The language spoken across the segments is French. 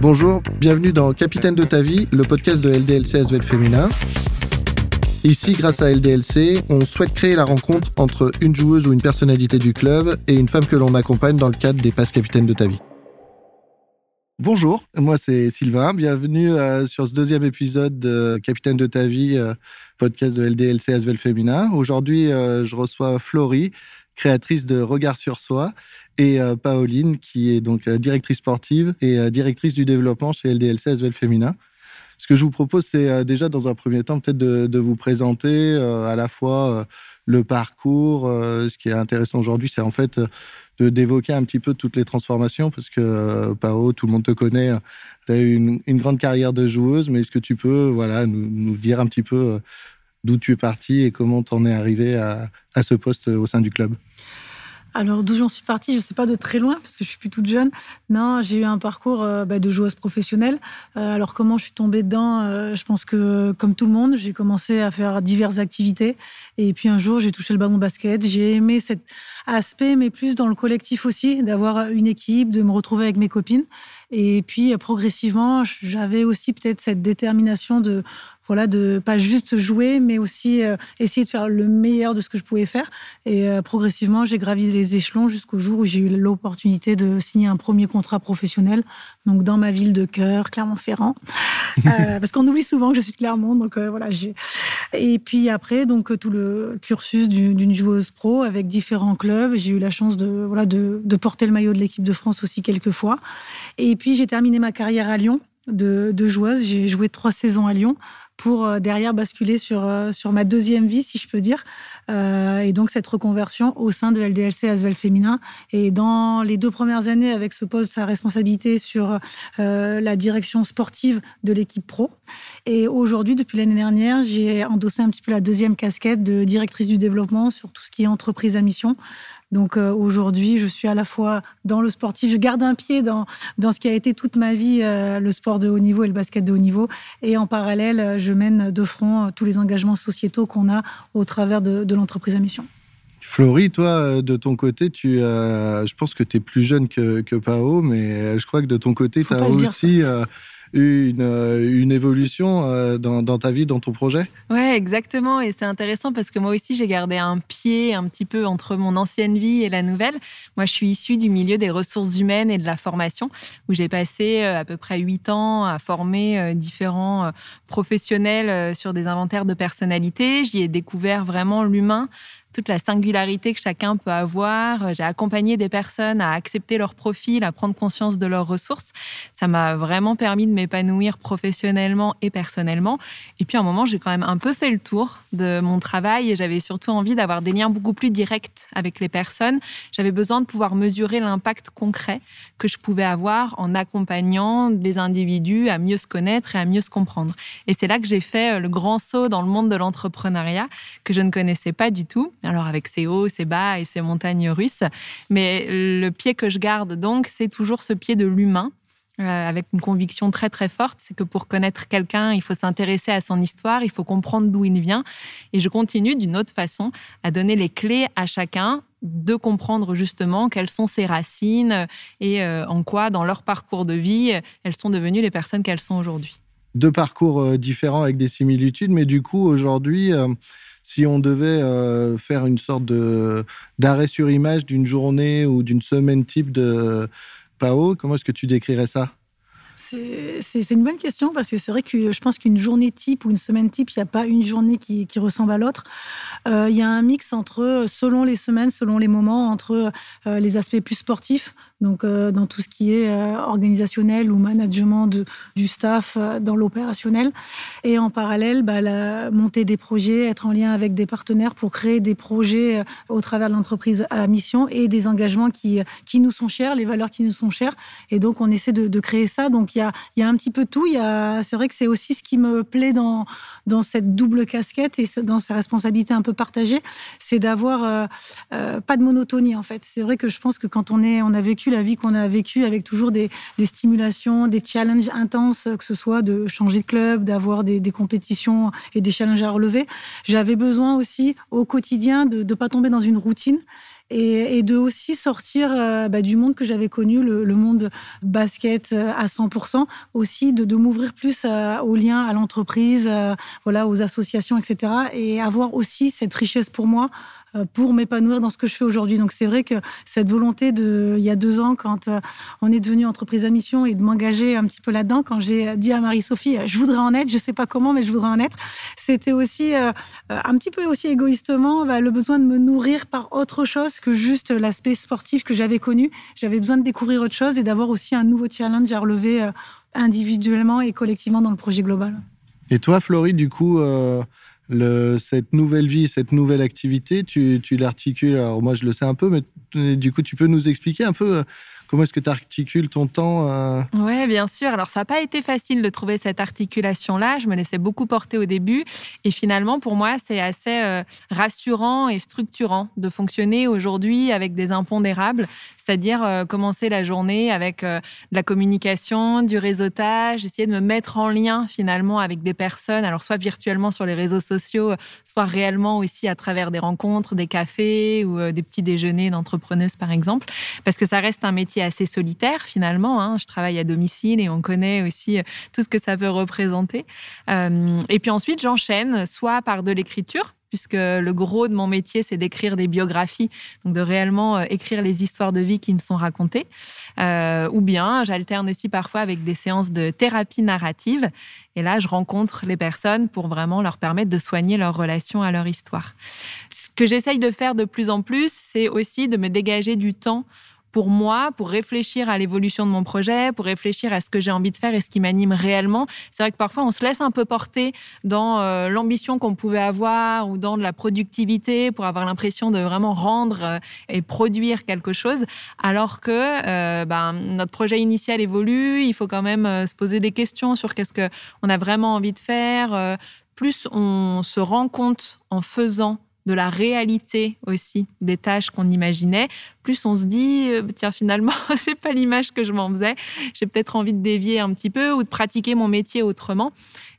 Bonjour, bienvenue dans Capitaine de ta vie, le podcast de LDLC Asvel Féminin. Ici, grâce à LDLC, on souhaite créer la rencontre entre une joueuse ou une personnalité du club et une femme que l'on accompagne dans le cadre des passes capitaines de ta vie. Bonjour, moi c'est Sylvain, bienvenue euh, sur ce deuxième épisode de Capitaine de ta vie, euh, podcast de LDLC Asvel Féminin. Aujourd'hui, euh, je reçois Florie, créatrice de Regard sur soi, et Pauline, qui est donc directrice sportive et directrice du développement chez LDLC Asvel Féminin. Ce que je vous propose, c'est déjà dans un premier temps peut-être de, vous présenter à la fois le parcours. ce qui est intéressant aujourd'hui, c'est en fait de d'évoquer un petit peu toutes les transformations parce que euh, tout le monde te connaît, tu as eu une, grande carrière de joueuse, mais est-ce que tu peux voilà, nous, dire un petit peu euh, d'où tu es parti et comment tu en es arrivé à, à ce poste au sein du club? Alors, d'où j'en suis partie, je ne sais pas de très loin, parce que je suis plus toute jeune. Non, j'ai eu un parcours euh, bah, de joueuse professionnelle. Euh, alors, comment je suis tombée dedans euh, Je pense que, comme tout le monde, j'ai commencé à faire diverses activités. Et puis, un jour, j'ai touché le ballon basket. J'ai aimé cet aspect, mais plus dans le collectif aussi, d'avoir une équipe, de me retrouver avec mes copines. Et puis, progressivement, j'avais aussi peut-être cette détermination de voilà, de pas juste jouer, mais aussi euh, essayer de faire le meilleur de ce que je pouvais faire. Et euh, progressivement, j'ai gravi les échelons jusqu'au jour où j'ai eu l'opportunité de signer un premier contrat professionnel, donc dans ma ville de cœur, Clermont-Ferrand, euh, parce qu'on oublie souvent que je suis de Clermont. Donc voilà, j'ai. Et puis après, donc tout le cursus d'une joueuse pro avec différents clubs. J'ai eu la chance de voilà de, de porter le maillot de l'équipe de France aussi quelques fois. Et puis j'ai terminé ma carrière à Lyon de, de joueuse. J'ai joué trois saisons à Lyon pour euh, derrière basculer sur, euh, sur ma deuxième vie, si je peux dire. Euh, et donc cette reconversion au sein de LDLC Asvel Féminin. Et dans les deux premières années, avec ce poste, sa responsabilité sur la direction sportive de l'équipe pro. Et aujourd'hui, depuis l'année dernière, j'ai endossé un petit peu la deuxième casquette de directrice du développement sur tout ce qui est entreprise à mission. Donc euh, aujourd'hui, je suis à la fois dans le sportif, je garde un pied dans, dans ce qui a été toute ma vie, euh, le sport de haut niveau et le basket de haut niveau. Et en parallèle, euh, je mène de front tous les engagements sociétaux qu'on a au travers de, l'entreprise à mission. Florie, toi, de ton côté, tu, je pense que tu es plus jeune que, que Pao, mais je crois que de ton côté, tu as aussi euh, une évolution euh, dans, dans, ta vie, dans ton projet? Ouais, exactement. Et c'est intéressant parce que moi aussi, j'ai gardé un pied un petit peu entre mon ancienne vie et la nouvelle. Moi, je suis issue du milieu des ressources humaines et de la formation, où j'ai passé euh, à peu près huit ans à former différents professionnels sur des inventaires de personnalité. J'y ai découvert vraiment l'humain toute la singularité que chacun peut avoir. J'ai accompagné des personnes à accepter leur profil, à prendre conscience de leurs ressources. Ça m'a vraiment permis de m'épanouir professionnellement et personnellement. Et puis à un moment, j'ai quand même un peu fait le tour de mon travail et j'avais surtout envie d'avoir des liens beaucoup plus directs avec les personnes. J'avais besoin de pouvoir mesurer l'impact concret que je pouvais avoir en accompagnant des individus à mieux se connaître et à mieux se comprendre. Et c'est là que j'ai fait le grand saut dans le monde de l'entrepreneuriat que je ne connaissais pas du tout alors avec ses hauts, ses bas et ses montagnes russes. Mais le pied que je garde donc, c'est toujours ce pied de l'humain. Euh, avec une conviction très très forte, c'est que pour connaître quelqu'un, il faut s'intéresser à son histoire, il faut comprendre d'où il vient. Et je continue d'une autre façon à donner les clés à chacun de comprendre justement quelles sont ses racines et euh, en quoi, dans leur parcours de vie, elles sont devenues les personnes qu'elles sont aujourd'hui. Deux parcours euh, différents avec des similitudes, mais du coup, aujourd'hui, si on devait euh, faire une sorte de d'arrêt sur image d'une journée ou d'une semaine type de PAO, comment est-ce que tu décrirais ça? C'est une bonne question parce que c'est vrai que je pense qu'une journée type ou une semaine type, il n'y a pas une journée qui, ressemble à l'autre. Euh, il y a un mix entre, selon les semaines, selon les moments, entre euh, les aspects plus sportifs, donc euh, dans tout ce qui est organisationnel ou management du staff dans l'opérationnel, et en parallèle, bah, la montée des projets, être en lien avec des partenaires pour créer des projets au travers de l'entreprise à mission et des engagements qui, qui nous sont chers, les valeurs qui nous sont chères. Et donc, on essaie de, créer ça. Donc, il y a, un petit peu tout. C'est vrai que c'est aussi ce qui me plaît dans, dans cette double casquette et dans ces responsabilités un peu partagées, c'est d'avoir euh, euh, pas de monotonie en fait. C'est vrai que je pense que quand on, est, on a vécu la vie qu'on a vécue avec toujours des, stimulations, des challenges intenses, que ce soit de changer de club, d'avoir des, compétitions et des challenges à relever, j'avais besoin aussi au quotidien de ne pas tomber dans une routine et, de aussi sortir euh, bah, du monde que j'avais connu, le, monde basket euh, à 100%, aussi de, m'ouvrir plus aux liens à l'entreprise, voilà, aux associations, etc. Et avoir aussi cette richesse pour moi euh, pour m'épanouir dans ce que je fais aujourd'hui. Donc c'est vrai que cette volonté de, il y a deux ans, quand euh, on est devenu entreprise à mission et de m'engager un petit peu là-dedans, quand j'ai dit à Marie-Sophie, je voudrais en être, je sais pas comment, mais je voudrais en être, c'était aussi euh, un petit peu aussi égoïstement bah, le besoin de me nourrir par autre chose que juste l'aspect sportif que j'avais connu. J'avais besoin de découvrir autre chose et d'avoir aussi un nouveau challenge à relever individuellement et collectivement dans le projet global. Et toi, Florie, du coup, cette nouvelle vie, cette nouvelle activité, tu, tu l'articules. Alors moi, je le sais un peu, mais du coup, tu peux nous expliquer un peu euh, Comment est-ce que tu articules ton temps euh? Oui, bien sûr. Alors, ça n'a pas été facile de trouver cette articulation-là. Je me laissais beaucoup porter au début. Et finalement, pour moi, c'est assez euh, rassurant et structurant de fonctionner aujourd'hui avec des impondérables, c'est-à-dire euh, commencer la journée avec de la communication, du réseautage, essayer de me mettre en lien finalement avec des personnes, alors soit virtuellement sur les réseaux sociaux, soit réellement aussi à travers des rencontres, des cafés ou des petits déjeuners d'entrepreneuses, par exemple, parce que ça reste un métier assez solitaire finalement. Hein. Je travaille à domicile et on connaît aussi euh, tout ce que ça peut représenter. Euh, et puis ensuite, j'enchaîne soit par de l'écriture, puisque le gros de mon métier, c'est d'écrire des biographies, donc de réellement euh, écrire les histoires de vie qui me sont racontées. ou bien, j'alterne aussi parfois avec des séances de thérapie narrative. Et là, je rencontre les personnes pour vraiment leur permettre de soigner leur relation à leur histoire. Ce que j'essaye de faire de plus en plus, c'est aussi de me dégager du temps pour moi, pour réfléchir à l'évolution de mon projet, pour réfléchir à ce que j'ai envie de faire et ce qui m'anime réellement. C'est vrai que parfois on se laisse un peu porter dans euh, l'ambition qu'on pouvait avoir ou dans de la productivité pour avoir l'impression de vraiment rendre euh, et produire quelque chose, alors que euh, ben, notre projet initial évolue. Il faut quand même se poser des questions sur qu'est-ce que on a vraiment envie de faire. plus on se rend compte en faisant de la réalité aussi des tâches qu'on imaginait, plus on se dit euh, tiens finalement c'est pas l'image que je m'en faisais, j'ai peut-être envie de dévier un petit peu ou de pratiquer mon métier autrement.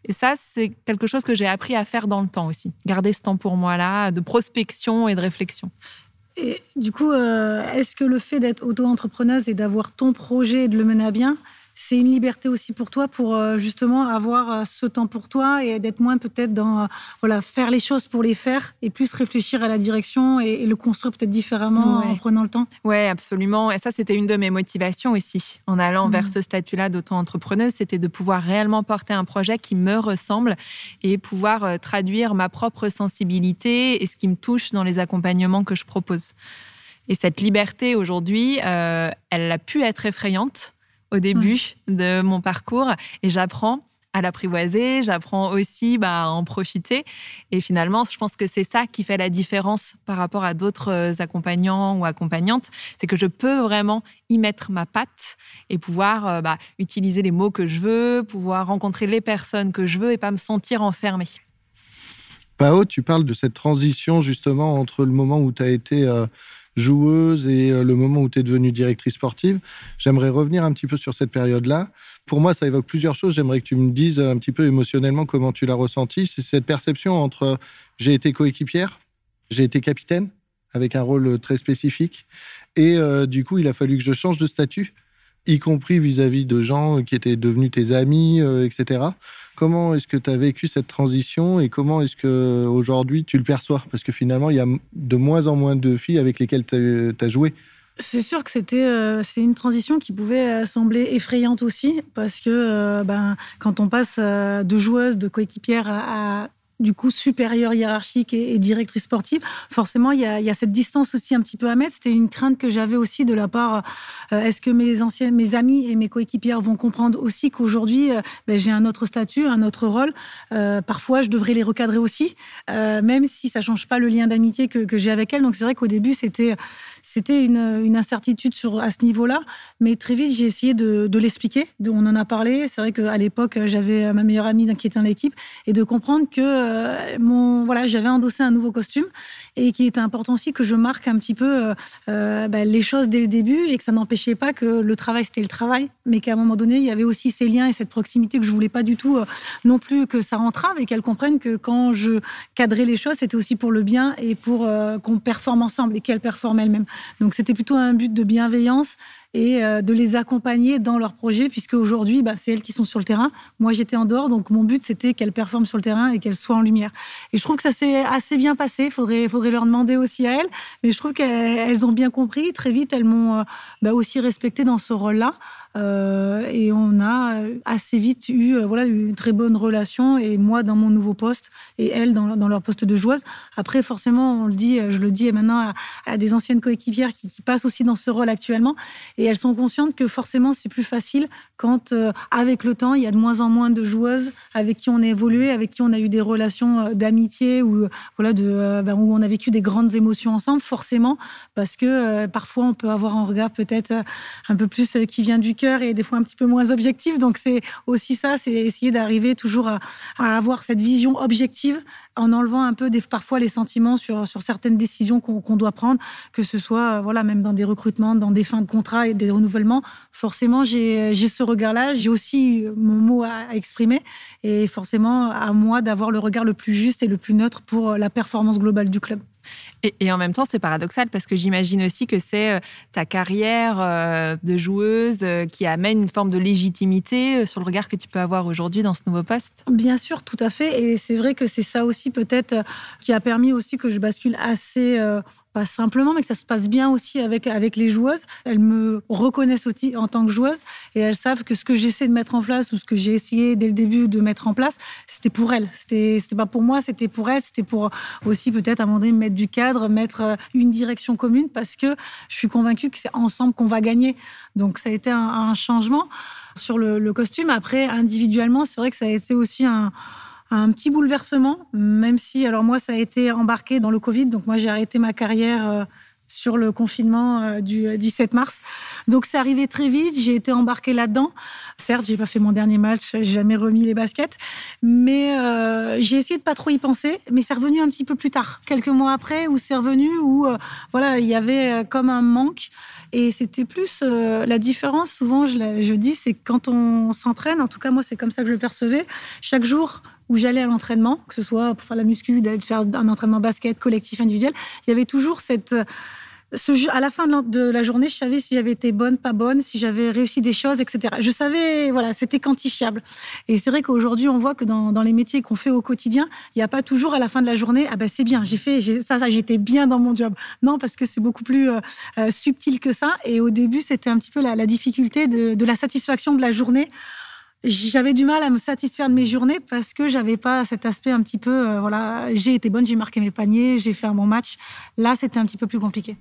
Et ça c'est quelque chose que j'ai appris à faire dans le temps aussi, garder ce temps pour moi là de prospection et de réflexion. Et du coup, euh, est-ce que le fait d'être auto-entrepreneuse et d'avoir ton projet et de le mener à bien, c'est une liberté aussi pour toi pour euh, justement avoir euh, ce temps pour toi et d'être moins peut-être dans euh, voilà faire les choses pour les faire et plus réfléchir à la direction et, le construire peut-être différemment en prenant le temps. Ouais, absolument. Et ça, c'était une de mes motivations aussi en allant vers mmh. ce statut-là d'auto-entrepreneuse, c'était de pouvoir réellement porter un projet qui me ressemble et pouvoir traduire ma propre sensibilité et ce qui me touche dans les accompagnements que je propose. Et cette liberté aujourd'hui, elle a pu être effrayante au début de mon parcours et j'apprends à l'apprivoiser, j'apprends aussi bah, à en profiter. Et finalement, je pense que c'est ça qui fait la différence par rapport à d'autres euh, accompagnants ou accompagnantes, c'est que je peux vraiment y mettre ma patte et pouvoir euh, bah, utiliser les mots que je veux, pouvoir rencontrer les personnes que je veux et pas me sentir enfermée. Pao, tu parles de cette transition justement entre le moment où tu as été... Euh, joueuse et euh, le moment où tu es devenue directrice sportive. J'aimerais revenir un petit peu sur cette période-là. Pour moi, ça évoque plusieurs choses. J'aimerais que tu me dises un petit peu émotionnellement comment tu l'as ressenti. C'est cette perception entre j'ai été coéquipière, j'ai été capitaine avec un rôle très spécifique et euh, du coup, il a fallu que je change de statut, y compris vis-à-vis de gens qui étaient devenus tes amis, euh, etc. Comment est-ce que tu as vécu cette transition et comment est-ce que aujourd'hui tu le perçois? Parce que finalement, il y a de moins en moins de filles avec lesquelles tu as, joué. C'est sûr que c'était euh, une transition qui pouvait euh, sembler effrayante aussi parce que euh, ben quand on passe de joueuse de coéquipière à, du coup supérieure hiérarchique et, directrice sportive, forcément il y, a, cette distance aussi un petit peu à mettre. C'était une crainte que j'avais aussi de la part. Euh, est-ce que mes anciens, mes amis et mes coéquipières vont comprendre aussi qu'aujourd'hui euh, ben, j'ai un autre statut, un autre rôle. Euh, parfois je devrais les recadrer aussi, même si ça change pas le lien d'amitié que, que j'ai avec elles. Donc c'est vrai qu'au début c'était c'était une, incertitude sur, à ce niveau-là. Mais très vite, j'ai essayé de, l'expliquer. On en a parlé. C'est vrai qu'à l'époque, j'avais ma meilleure amie qui était dans l'équipe et de comprendre que euh, mon, voilà, j'avais endossé un nouveau costume et qu'il était important aussi que je marque un petit peu euh, bah, les choses dès le début et que ça n'empêchait pas que le travail, c'était le travail, mais qu'à un moment donné, il y avait aussi ces liens et cette proximité que je voulais pas du tout non plus que ça entrave et qu'elle comprenne que quand je cadrais les choses, c'était aussi pour le bien et pour qu'on performe ensemble et qu'elle performe elle-même. Donc c'était plutôt un but de bienveillance et euh, de les accompagner dans leur projet, puisque aujourd'hui, bah, c'est elles qui sont sur le terrain. Moi, j'étais en dehors, donc mon but, c'était qu'elles performent sur le terrain et qu'elles soient en lumière. Et je trouve que ça s'est assez bien passé. Il faudrait, leur demander aussi à elles, mais je trouve qu'elles ont bien compris. Très vite, elles m'ont euh, bah, aussi respecté dans ce rôle-là. Euh, et on a assez vite eu voilà, une très bonne relation, et moi dans mon nouveau poste, et elles dans, dans leur poste de joueuse. Après, forcément, on le dit, je le dis maintenant à, des anciennes coéquipières qui, passent aussi dans ce rôle actuellement. Et et elles sont conscientes que forcément c'est plus facile quand, euh, avec le temps, il y a de moins en moins de joueuses avec qui on a évolué, avec qui on a eu des relations euh, d'amitié ou euh, voilà ben, où on a vécu des grandes émotions ensemble. Forcément, parce que parfois on peut avoir un regard peut-être un peu plus qui vient du cœur et des fois un petit peu moins objectif. Donc c'est aussi ça, c'est essayer d'arriver toujours à avoir cette vision objective en enlevant un peu des, parfois les sentiments sur, sur certaines décisions qu'on doit prendre, que ce soit voilà même dans des recrutements, dans des fins de contrat et des renouvellements. Forcément, j'ai ce regard-là. J'ai aussi mon mot à, exprimer et forcément à moi d'avoir le regard le plus juste et le plus neutre pour la performance globale du club. Et, en même temps, c'est paradoxal parce que j'imagine aussi que c'est euh, ta carrière euh, de joueuse euh, qui amène une forme de légitimité sur le regard que tu peux avoir aujourd'hui dans ce nouveau poste. Bien sûr, tout à fait. Et c'est vrai que c'est ça aussi peut-être qui a permis aussi que je bascule assez pas simplement, mais que ça se passe bien aussi avec, avec les joueuses. Elles me reconnaissent aussi en tant que joueuse et elles savent que ce que j'essaie de mettre en place ou ce que j'ai essayé dès le début de mettre en place, c'était pour elles. C'était, c'était pas pour moi, c'était pour elles. C'était pour aussi peut-être à un moment donné mettre du cadre, mettre euh, une direction commune parce que je suis convaincue que c'est ensemble qu'on va gagner. Donc ça a été un, changement sur le, le costume. Après, individuellement, c'est vrai que ça a été aussi un un petit bouleversement, même si, alors moi, ça a été embarqué dans le Covid. Donc moi, j'ai arrêté ma carrière euh, sur le confinement euh, du 17 euh, mars. Donc c'est arrivé très vite, j'ai été embarquée là-dedans. Certes, j'ai pas fait mon dernier match, j'ai jamais remis les baskets, mais j'ai essayé de pas trop y penser. Mais c'est revenu un petit peu plus tard, quelques mois après, où c'est revenu où voilà, il y avait comme un manque. Et c'était plus la différence. Souvent, je, je dis, c'est quand on s'entraîne. En tout cas, moi, c'est comme ça que je le percevais. Chaque jour, où j'allais à l'entraînement, que ce soit pour faire la muscu, d'aller faire un entraînement basket collectif, individuel, il y avait toujours cette... Ce, à la fin de la journée, je savais si j'avais été bonne, pas bonne, si j'avais réussi des choses, etc. Je savais, voilà, c'était quantifiable. Et c'est vrai qu'aujourd'hui, on voit que dans, les métiers qu'on fait au quotidien, il n'y a pas toujours à la fin de la journée, ah ben c'est bien, j'ai fait ça, j'étais bien dans mon job. Non, parce que c'est beaucoup plus euh, euh, subtil que ça. Et au début, c'était un petit peu la, difficulté de la satisfaction de la journée j'avais du mal à me satisfaire de mes journées parce que j'avais pas cet aspect un petit peu, euh, voilà, j'ai été bonne, j'ai marqué mes paniers, j'ai fait un bon match. Là, c'était un petit peu plus compliqué.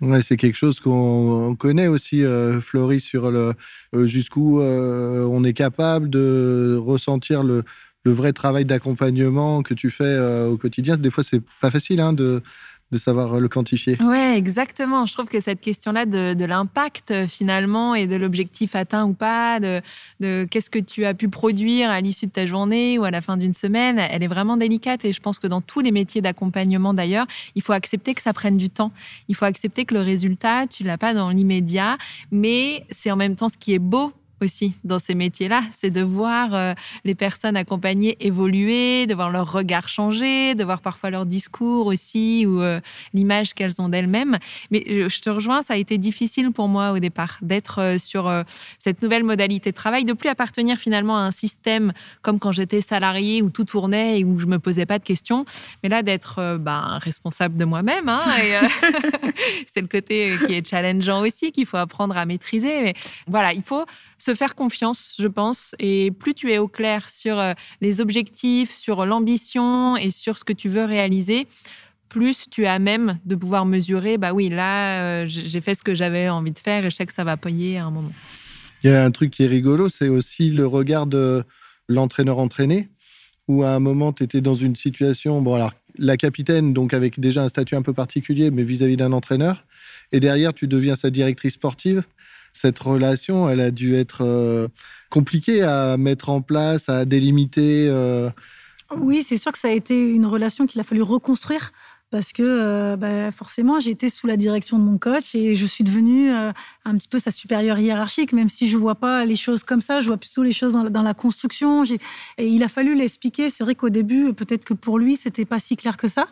Ouais, c'est quelque chose qu'on connaît aussi, euh, sur le euh, jusqu'où on est capable de ressentir le, le vrai travail d'accompagnement que tu fais au quotidien. Des fois, c'est pas facile hein, de de savoir le quantifier. Ouais, exactement. Je trouve que cette question-là de, l'impact euh, finalement et de l'objectif atteint ou pas, de, de qu'est-ce que tu as pu produire à l'issue de ta journée ou à la fin d'une semaine, elle est vraiment délicate. Et je pense que dans tous les métiers d'accompagnement d'ailleurs, il faut accepter que ça prenne du temps. Il faut accepter que le résultat, tu l'as pas dans l'immédiat, mais c'est en même temps ce qui est beau aussi dans ces métiers-là, c'est de voir euh, les personnes accompagnées évoluer, de voir leur regard changer, de voir parfois leur discours aussi ou euh, l'image qu'elles ont d'elles-mêmes. Mais je te rejoins, ça a été difficile pour moi au départ d'être euh, sur cette nouvelle modalité de travail, de plus appartenir finalement à un système comme quand j'étais salarié où tout tournait et où je me posais pas de questions, mais là d'être ben, responsable de moi-même. Hein, c'est le côté qui est challengeant aussi qu'il faut apprendre à maîtriser. Mais voilà, il faut se faire confiance, je pense. Et plus tu es au clair sur euh, les objectifs, sur l'ambition et sur ce que tu veux réaliser, plus tu as même de pouvoir mesurer, bah oui, là, euh, j'ai fait ce que j'avais envie de faire et je sais que ça va payer à un moment. Il y a un truc qui est rigolo, c'est aussi le regard de l'entraîneur entraîné, où à un moment, tu étais dans une situation, bon alors, la capitaine, donc avec déjà un statut un peu particulier, mais vis-à-vis d'un entraîneur, et derrière, tu deviens sa directrice sportive. Cette relation, elle a dû être euh, compliquée à mettre en place, à délimiter. Euh. Oui, c'est sûr que ça a été une relation qu'il a fallu reconstruire parce que euh, bah, forcément, j'ai été sous la direction de mon coach et je suis devenue euh, un petit peu sa supérieure hiérarchique, même si je vois pas les choses comme ça, je vois plutôt les choses dans, la construction. Et il a fallu l'expliquer. C'est vrai qu'au début, peut-être que pour lui, c'était pas si clair que ça.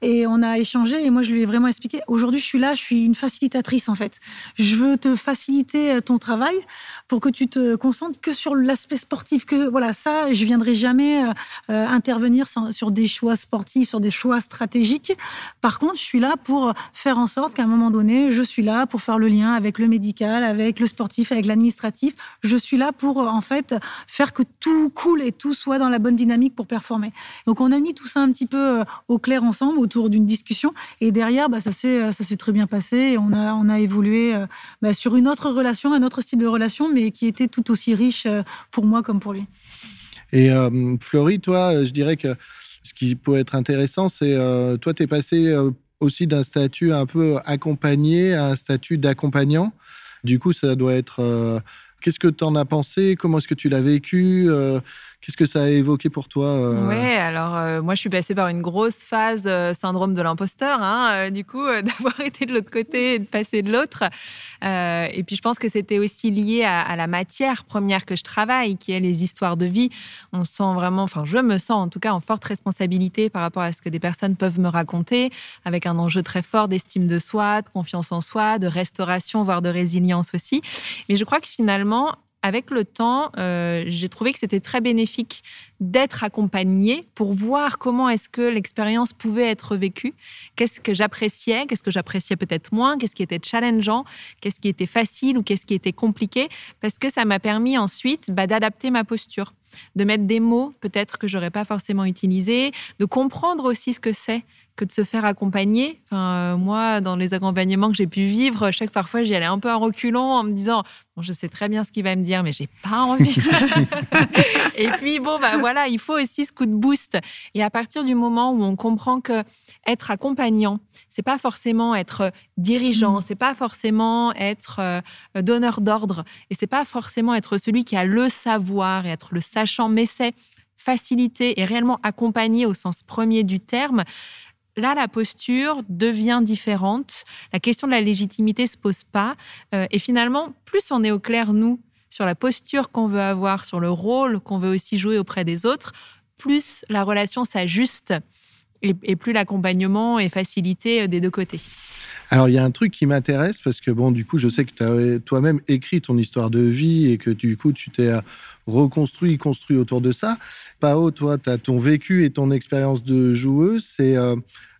Et on a échangé et moi, je lui ai vraiment expliqué. Aujourd'hui, je suis là, je suis une facilitatrice en fait. Je veux te faciliter euh, ton travail pour que tu te concentres que sur l'aspect sportif. Que voilà, ça, je viendrai jamais intervenir sur des choix sportifs, sur des choix stratégiques par contre, je suis là pour faire en sorte qu'à un moment donné, je suis là pour faire le lien avec le médical, avec le sportif, avec l'administratif. Je suis là pour, en fait, faire que tout coule et tout soit dans la bonne dynamique pour performer. Donc, on a mis tout ça un petit peu euh, au clair ensemble autour d'une discussion. Et derrière, bah, ça s'est très bien passé. On a, évolué euh, bah, sur une autre relation, un autre style de relation, mais qui était tout aussi riche euh, pour moi comme pour lui. Et Florie, toi, je dirais que ce qui peut être intéressant, c'est euh, toi, tu es passé euh, aussi d'un statut un peu accompagné à un statut d'accompagnant. Du coup, ça doit être. Euh, qu'est-ce que tu en as pensé? Comment est-ce que tu l'as vécu? Qu'est-ce que ça a évoqué pour toi euh... Ouais, alors euh, moi je suis passée par une grosse phase euh, syndrome de l'imposteur, hein, du coup d'avoir été de l'autre côté et de passer de l'autre. et puis je pense que c'était aussi lié à, à, la matière première que je travaille, qui est les histoires de vie. On sent vraiment, enfin je me sens en tout cas en forte responsabilité par rapport à ce que des personnes peuvent me raconter, avec un enjeu très fort d'estime de soi, de confiance en soi, de restauration, voire de résilience aussi. Mais je crois que finalement avec le temps, euh, j'ai trouvé que c'était très bénéfique d'être accompagnée pour voir comment est-ce que l'expérience pouvait être vécue, qu'est-ce que j'appréciais, qu'est-ce que j'appréciais peut-être moins, qu'est-ce qui était challengeant, qu'est-ce qui était facile ou qu'est-ce qui était compliqué, parce que ça m'a permis ensuite bah, d'adapter ma posture, de mettre des mots peut-être que j'aurais pas forcément utilisés, de comprendre aussi ce que c'est que de se faire accompagner. Enfin, euh, moi, dans les accompagnements que j'ai pu vivre, chaque parfois j'y allais un peu en reculant, en me disant bon, je sais très bien ce qu'il va me dire, mais j'ai pas envie. et puis bon, bah voilà, il faut aussi ce coup de boost. Et à partir du moment où on comprend que être accompagnant, c'est pas forcément être dirigeant, mmh. c'est pas forcément être euh, donneur d'ordre, et c'est pas forcément être celui qui a le savoir et être le sachant, mais c'est faciliter et réellement accompagner au sens premier du terme, là, la posture devient différente. La question de la légitimité se pose pas. Euh, et finalement, plus on est au clair, nous, sur la posture qu'on veut avoir, sur le rôle qu'on veut aussi jouer auprès des autres, plus la relation s'ajuste et, plus l'accompagnement est facilité euh, des deux côtés. Alors, il y a un truc qui m'intéresse parce que, bon, du coup, je sais que tu as toi-même écrit ton histoire de vie et que, du coup, tu t'es euh, reconstruit, construit autour de ça. Pao, toi, tu as ton vécu et ton expérience de joueuse. C'est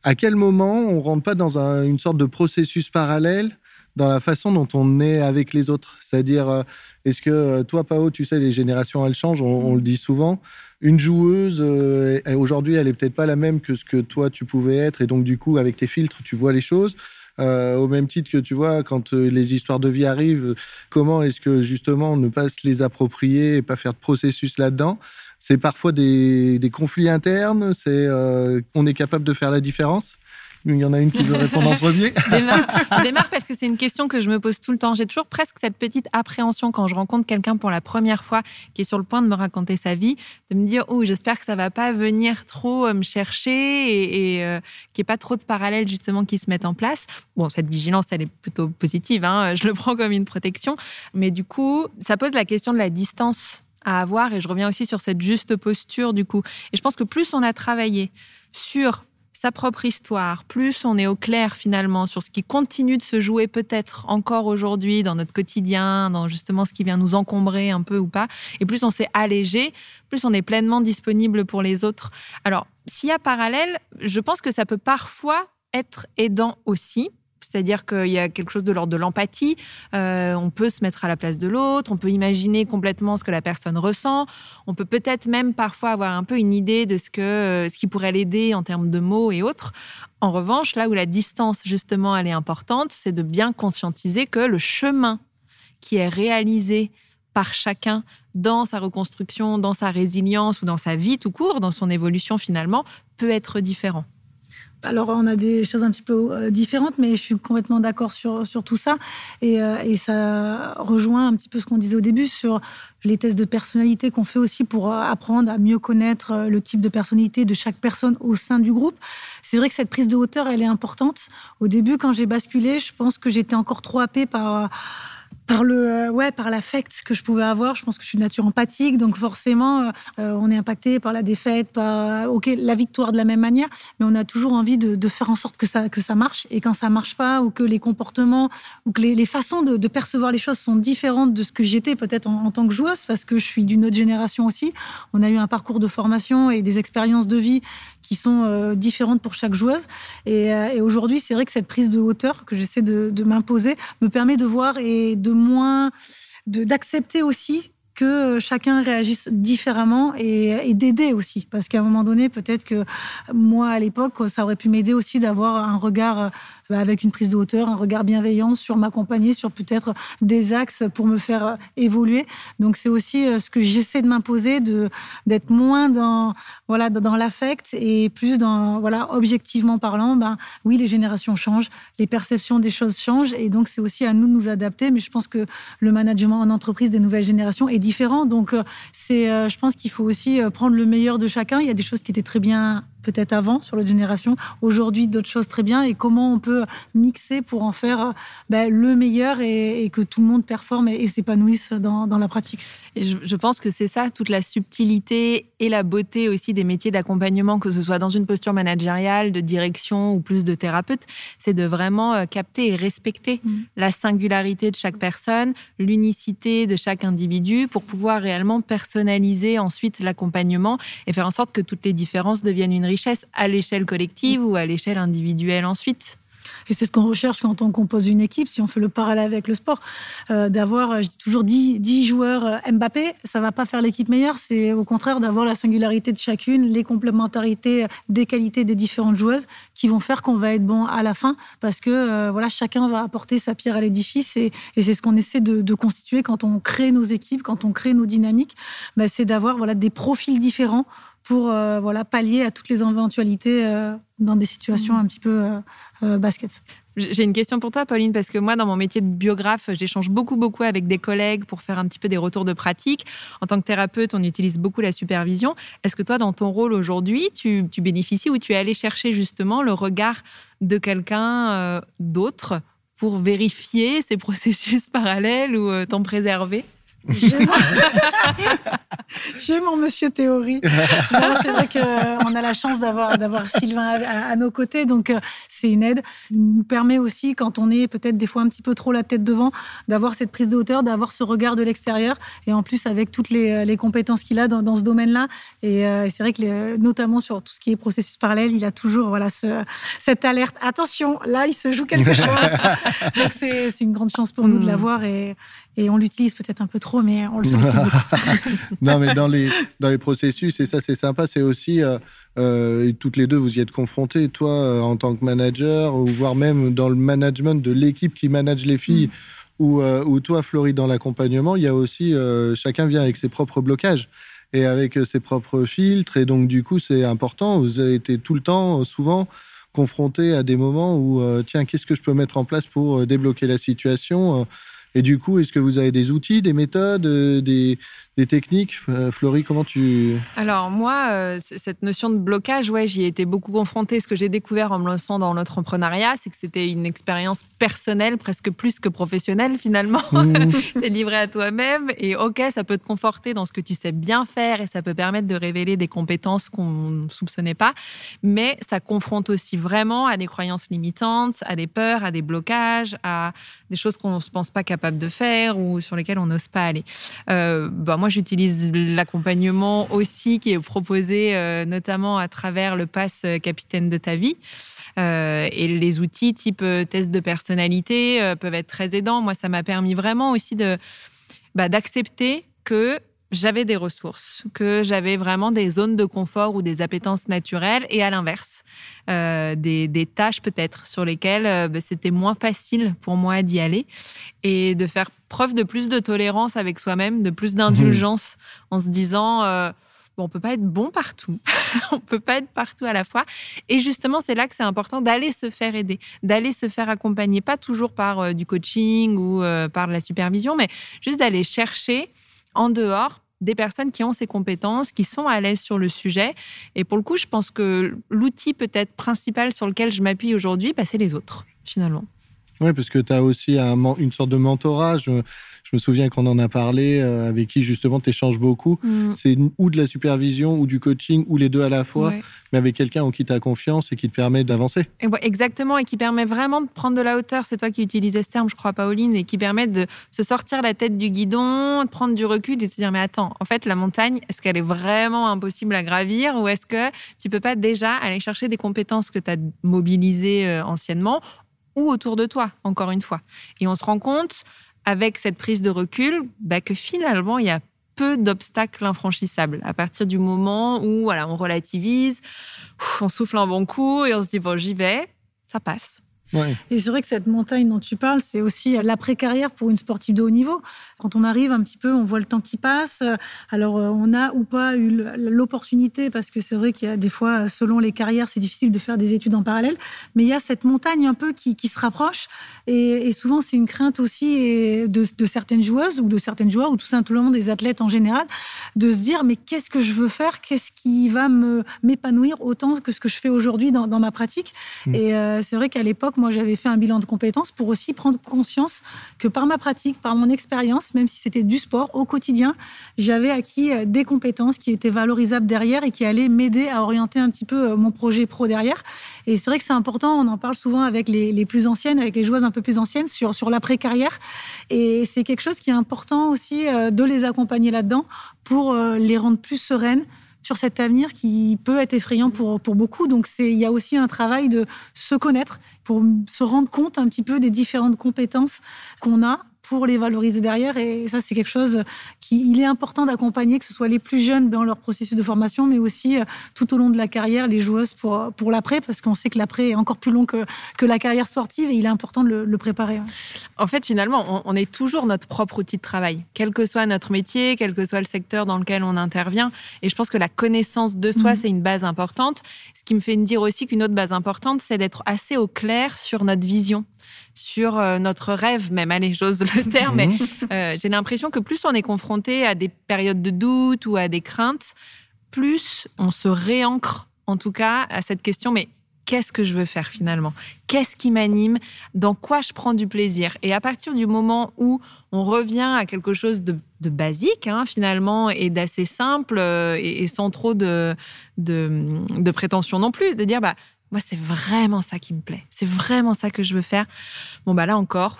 à quel moment on rentre pas dans une sorte de processus parallèle dans la façon dont on est avec les autres? C'est-à-dire, euh, est-ce que euh, toi, Pao, tu sais, les générations, elles changent, on, le dit souvent. Une joueuse, euh, aujourd'hui, elle est peut-être pas la même que ce que toi, tu pouvais être. Et donc, du coup, avec tes filtres, tu vois les choses. Au même titre que tu vois, quand les histoires de vie arrivent, comment est-ce que justement ne pas se les approprier et pas faire de processus là-dedans? C'est parfois des, conflits internes. C'est euh, on est capable de faire la différence? Il y en a une qui veut répondre en premier. Je démarre, parce que c'est une question que je me pose tout le temps. J'ai toujours presque cette petite appréhension quand je rencontre quelqu'un pour la première fois qui est sur le point de me raconter sa vie, de me dire oh j'espère que ça va pas venir trop euh, me chercher et, et euh, qu'il n'y ait pas trop de parallèles justement qui se mettent en place. Bon cette vigilance elle est plutôt positive, hein, je le prends comme une protection, mais du coup ça pose la question de la distance à avoir. Et je reviens aussi sur cette juste posture du coup. Et je pense que plus on a travaillé sur sa propre histoire, plus on est au clair finalement sur ce qui continue de se jouer peut-être encore aujourd'hui dans notre quotidien, dans justement ce qui vient nous encombrer un peu ou pas, et plus on s'est allégé, plus on est pleinement disponible pour les autres. Alors, s'il y a parallèle, je pense que ça peut parfois être aidant aussi, c'est-à-dire qu'il y a quelque chose de l'ordre de l'empathie. Euh, on peut se mettre à la place de l'autre, on peut imaginer complètement ce que la personne ressent. On peut peut-être même parfois avoir un peu une idée de ce, euh, ce qui pourrait l'aider en termes de mots et autres. En revanche, là où la distance, justement, elle est importante, c'est de bien conscientiser que le chemin qui est réalisé par chacun dans sa reconstruction, dans sa résilience ou dans sa vie tout court, dans son évolution finalement, peut être différent. Alors on a des choses un petit peu euh, différentes, mais je suis complètement d'accord sur, sur tout ça. Et, euh, et, ça rejoint un petit peu ce qu'on disait au début sur les tests de personnalité qu'on fait aussi pour euh, apprendre à mieux connaître le type de personnalité de chaque personne au sein du groupe. C'est vrai que cette prise de hauteur, elle est importante. Au début, quand j'ai basculé, je pense que j'étais encore trop happée par par le euh, ouais par l'affect que je pouvais avoir. Je pense que je suis de nature empathique donc forcément euh, euh, on est impacté par la défaite par ok la victoire de la même manière mais on a toujours envie de, faire en sorte que ça que ça marche. Et quand ça marche pas ou que les comportements ou que les, les façons de, percevoir les choses sont différentes de ce que j'étais peut-être en, tant que joueuse parce que je suis d'une autre génération aussi on a eu un parcours de formation et des expériences de vie qui sont différentes pour chaque joueuse. Et, et aujourd'hui c'est vrai que cette prise de hauteur que j'essaie de, de m'imposer me permet de voir et de moins d'accepter aussi que chacun réagisse différemment et, d'aider aussi. Parce qu'à un moment donné, peut-être que moi, à l'époque, ça aurait pu m'aider aussi d'avoir un regard avec une prise de hauteur, un regard bienveillant sur m'accompagner, sur peut-être des axes pour me faire euh, évoluer. Donc c'est aussi ce que j'essaie de m'imposer, de d'être moins dans voilà dans l'affect et plus dans voilà objectivement parlant. Ben oui, les générations changent, les perceptions des choses changent et donc c'est aussi à nous de nous adapter. Mais je pense que le management en entreprise des nouvelles générations est différent. Donc, euh, c'est, euh, je pense qu'il faut aussi euh, prendre le meilleur de chacun. Il y a des choses qui étaient très bien peut-être avant sur la génération, aujourd'hui d'autres choses très bien, et comment on peut mixer pour en faire ben, le meilleur et, que tout le monde performe et, s'épanouisse dans, dans, la pratique. Et je, je pense que c'est ça, toute la subtilité et la beauté aussi des métiers d'accompagnement, que ce soit dans une posture managériale, de direction ou plus de thérapeute, c'est de vraiment euh, capter et respecter mmh. la singularité de chaque personne, l'unicité de chaque individu pour pouvoir réellement personnaliser ensuite l'accompagnement et faire en sorte que toutes les différences deviennent une à l'échelle collective ou à l'échelle individuelle ensuite. Et c'est ce qu'on recherche quand on compose une équipe, si on fait le parallèle avec le sport. Euh, d'avoir, euh, je toujours 10, 10 joueurs euh, Mbappé, ça va pas faire l'équipe meilleure. C'est au contraire d'avoir la singularité de chacune, les complémentarités des qualités des différentes joueuses qui vont faire qu'on va être bon à la fin parce que voilà, chacun va apporter sa pierre à l'édifice et, c'est ce qu'on essaie de, de, constituer quand on crée nos équipes, quand on crée nos dynamiques. Ben, c'est d'avoir voilà, des profils différents pour euh, voilà, pallier à toutes les éventualités euh, dans des situations mmh. un petit peu euh, basket. J'ai une question pour toi, Pauline, parce que moi, dans mon métier de biographe, j'échange beaucoup, beaucoup avec des collègues pour faire un petit peu des retours de pratique. En tant que thérapeute, on utilise beaucoup la supervision. Est-ce que toi, dans ton rôle aujourd'hui, tu, tu, bénéficies ou tu es allé chercher justement le regard de quelqu'un d'autre pour vérifier ces processus parallèles ou t'en préserver? J'ai mon monsieur théorie. c'est vrai qu'on a la chance d'avoir d'avoir Sylvain à, nos côtés, donc euh, c'est une aide. Il nous permet aussi, quand on est peut-être des fois un petit peu trop la tête devant, d'avoir cette prise de hauteur, d'avoir ce regard de l'extérieur, et en plus avec toutes les, les compétences qu'il a dans, dans ce domaine-là. Et euh, c'est vrai que notamment sur tout ce qui est processus parallèle, il a toujours voilà ce, cette alerte. Attention, là il se joue quelque chose. donc c'est une grande chance pour nous de hmm. l'avoir et, et on l'utilise peut-être un peu trop, mais on le sollicite non, mais dans les, dans les processus, et ça c'est sympa, c'est aussi, euh, euh, toutes les deux, vous y êtes confrontés, toi euh, en tant que manager, ou voire même dans le management de l'équipe qui manage les filles, mm. ou, ou, toi, Florie, dans l'accompagnement, il y a aussi, chacun vient avec ses propres blocages et avec ses propres filtres, et donc du coup c'est important, vous avez été tout le temps, souvent, confronté à des moments où, tiens, qu'est-ce que je peux mettre en place pour débloquer la situation et du coup, est-ce que vous avez des outils, des méthodes, euh, des, des techniques euh, Florie, comment tu... Alors moi, euh, cette notion de blocage, ouais, j'y ai été beaucoup confrontée. Ce que j'ai découvert en me lançant dans l'entrepreneuriat, c'est que c'était une expérience personnelle, presque plus que professionnelle finalement. Mmh. tu es livré à toi-même et ok, ça peut te conforter dans ce que tu sais bien faire et ça peut permettre de révéler des compétences qu'on ne soupçonnait pas. Mais ça confronte aussi vraiment à des croyances limitantes, à des peurs, à des blocages, à des choses qu'on ne se pense pas capable de faire ou sur lesquelles on n'ose pas aller. Euh, bah, moi, j'utilise l'accompagnement aussi qui est proposé euh, notamment à travers le pass euh, capitaine de ta vie. Euh, et les outils type test de personnalité peuvent être très aidants. Moi, ça m'a permis vraiment aussi de bah, d'accepter que j'avais des ressources, que j'avais vraiment des zones de confort ou des appétences naturelles, et à l'inverse, euh, des, des, tâches peut-être sur lesquelles euh, bah, c'était moins facile pour moi d'y aller, et de faire preuve de plus de tolérance avec soi-même, de plus d'indulgence, mmh. en se disant, euh, bon, on peut pas être bon partout. on peut pas être partout à la fois. Et justement, c'est là que c'est important d'aller se faire aider, d'aller se faire accompagner, pas toujours par euh, du coaching ou euh, par de la supervision, mais juste d'aller chercher en dehors des personnes qui ont ces compétences, qui sont à l'aise sur le sujet. Et pour le coup, je pense que l'outil peut-être principal sur lequel je m'appuie aujourd'hui, bah, c'est les autres, finalement. Oui, parce que tu as aussi une sorte de mentorat. Je, me souviens qu'on en a parlé, euh, avec qui justement tu échanges beaucoup. Mm. C'est ou de la supervision, ou du coaching, ou les deux à la fois, mais avec quelqu'un en qui tu as confiance et qui te permet d'avancer. exactement, et qui permet vraiment de prendre de la hauteur. C'est toi qui utilisais ce terme, je crois, Pauline, et qui permet de se sortir la tête du guidon, de prendre du recul et de se dire, mais attends, en fait, la montagne, est-ce qu'elle est vraiment impossible à gravir, ou est-ce que tu peux pas déjà aller chercher des compétences que tu as mobilisées euh, anciennement ou autour de toi, encore une fois? Et on se rend compte, avec cette prise de recul, bah, que finalement, il y a peu d'obstacles infranchissables. À partir du moment où voilà, on relativise, on souffle un bon coup et on se dit, bon, j'y vais, ça passe. Et c'est vrai que cette montagne dont tu parles, c'est aussi l'après-carrière pour une sportive de haut niveau. Quand on arrive un petit peu, on voit le temps qui passe. Alors, euh, on a ou pas eu l'opportunité, parce que c'est vrai qu'il y a des fois, selon les carrières, c'est difficile de faire des études en parallèle. Mais il y a cette montagne un peu qui, se rapproche. Et, souvent, c'est une crainte aussi de, certaines joueuses ou de certaines joueurs, ou tout simplement des athlètes en général, de se dire, mais qu'est-ce que je veux faire? Qu'est-ce qui va m'épanouir autant que ce que je fais aujourd'hui dans, ma pratique? Mmh. Et euh, c'est vrai qu'à l'époque, moi, j'avais fait un bilan de compétences pour aussi prendre conscience que par ma pratique, par mon expérience, même si c'était du sport, au quotidien, j'avais acquis euh, des compétences qui étaient valorisables derrière et qui allaient m'aider à orienter un petit peu euh, mon projet pro derrière. Et c'est vrai que c'est important, on en parle souvent avec les, plus anciennes, avec les joueuses un peu plus anciennes, sur, sur l'après-carrière. Et c'est quelque chose qui est important aussi euh, de les accompagner là-dedans pour les rendre plus sereines, sur cet avenir qui peut être effrayant pour, pour beaucoup. Donc, il y a aussi un travail de se connaître pour se rendre compte un petit peu des différentes compétences qu'on a pour les valoriser derrière. Et ça, c'est quelque chose qui il est important d'accompagner, que ce soit les plus jeunes dans leur processus de formation, mais aussi euh, tout au long de la carrière, les joueuses pour, pour l'après, parce qu'on sait que l'après est encore plus long que, que la carrière sportive et il est important de le, préparer. En fait, finalement, on, est toujours notre propre outil de travail, quel que soit notre métier, quel que soit le secteur dans lequel on intervient. Et je pense que la connaissance de soi, mhm. c'est une base importante. Ce qui me fait dire aussi qu'une autre base importante, c'est d'être assez au clair sur notre vision sur euh, notre rêve même. Allez, j'ose le terme, mais mhm. euh, j'ai l'impression que plus on est confronté à des périodes de doute ou à des craintes, plus on se réancre, en tout cas, à cette question, mais qu'est-ce que je veux faire finalement? Qu'est-ce qui m'anime? Dans quoi je prends du plaisir? Et à partir du moment où on revient à quelque chose de, basique, hein, finalement, et d'assez simple, euh, et, sans trop de, de, de prétention non plus, de dire, bah, moi, c'est vraiment ça qui me plaît. C'est vraiment ça que je veux faire. Bon, bah là encore,